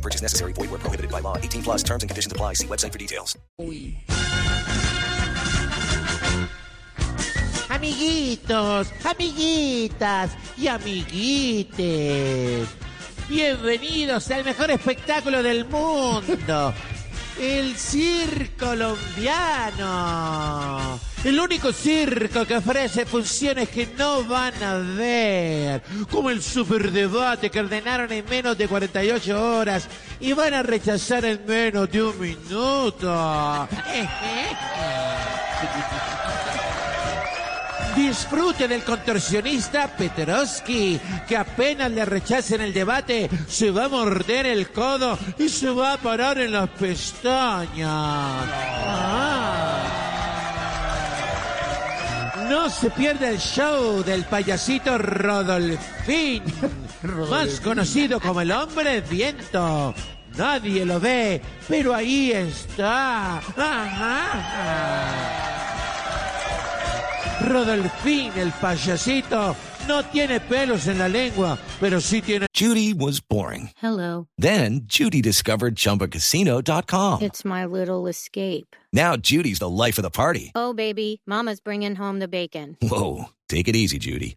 Purchase necessary. Void where prohibited by law. 18 plus terms and conditions apply. See website for details. Amiguitos, amiguitas y amiguites. Bienvenidos al mejor espectáculo del mundo. El circo colombiano. El único circo que ofrece funciones que no van a ver. Como el superdebate que ordenaron en menos de 48 horas y van a rechazar en menos de un minuto. Disfrute del contorsionista Petrovsky, que apenas le rechacen el debate, se va a morder el codo y se va a parar en las pestañas. Ah. No se pierda el show del payasito Rodolfín, más conocido como el hombre viento. Nadie lo ve, pero ahí está. Ajá. Rodolfín, el payasito, no tiene pelos en la lengua, pero sí tiene... Judy was boring. Hello. Then Judy discovered ChumbaCasino.com. It's my little escape. Now Judy's the life of the party. Oh, baby, Mama's bringing home the bacon. Whoa, take it easy, Judy.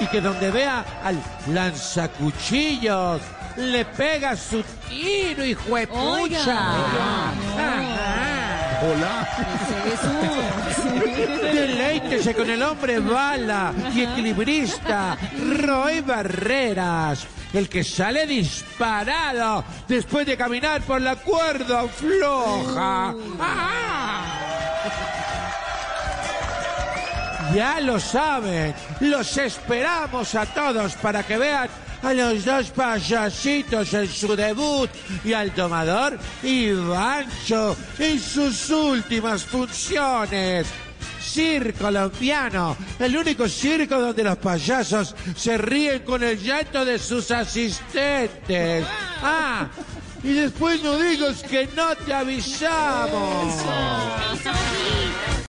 y que donde vea al lanzacuchillos le pega su tiro, hijo de pucha. Deleítese con el hombre bala y equilibrista Roy Barreras, el que sale disparado después de caminar por la cuerda floja. ¡Ah! Ya lo saben, los esperamos a todos para que vean a los dos payasitos en su debut y al tomador Ivancho en sus últimas funciones. Circo Colombiano, el único circo donde los payasos se ríen con el llanto de sus asistentes. Ah, y después no digas que no te avisamos.